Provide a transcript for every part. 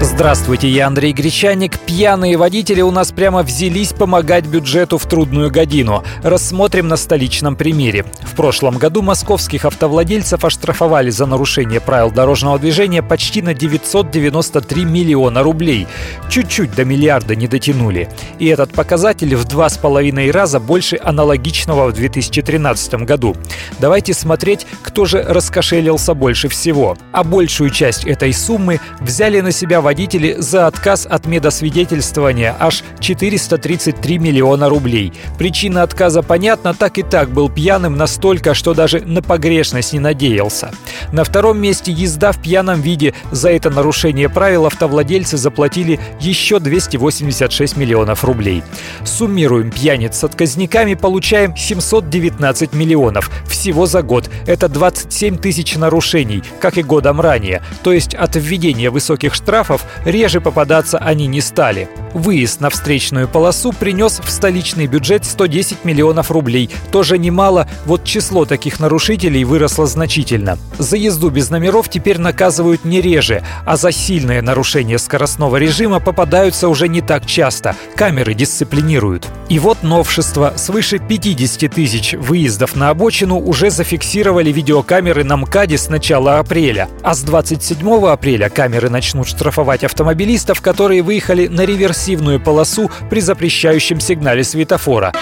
Здравствуйте, я Андрей Гречаник. Пьяные водители у нас прямо взялись помогать бюджету в трудную годину. Рассмотрим на столичном примере. В прошлом году московских автовладельцев оштрафовали за нарушение правил дорожного движения почти на 993 миллиона рублей. Чуть-чуть до миллиарда не дотянули. И этот показатель в два с половиной раза больше аналогичного в 2013 году. Давайте смотреть, кто же раскошелился больше всего. А большую часть этой суммы взяли на себя водители за отказ от медосвидетельствования аж 433 миллиона рублей. Причина отказа понятна, так и так был пьяным настолько, что даже на погрешность не надеялся. На втором месте езда в пьяном виде. За это нарушение правил автовладельцы заплатили еще 286 миллионов рублей. Суммируем пьяниц с отказниками, получаем 719 миллионов. Всего за год. Это 27 тысяч нарушений, как и годом ранее. То есть от введения высоких штрафов реже попадаться они не стали. Выезд на встречную полосу принес в столичный бюджет 110 миллионов рублей. Тоже немало, вот число таких нарушителей выросло значительно. За езду без номеров теперь наказывают не реже, а за сильное нарушение скоростного режима попадаются уже не так часто. Камеры дисциплинируют. И вот новшество. Свыше 50 тысяч выездов на обочину уже зафиксировали видеокамеры на МКАДе с начала апреля. А с 27 апреля камеры начнут штрафовать автомобилистов, которые выехали на реверсивную полосу при запрещающем сигнале светофора.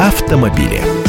Автомобили.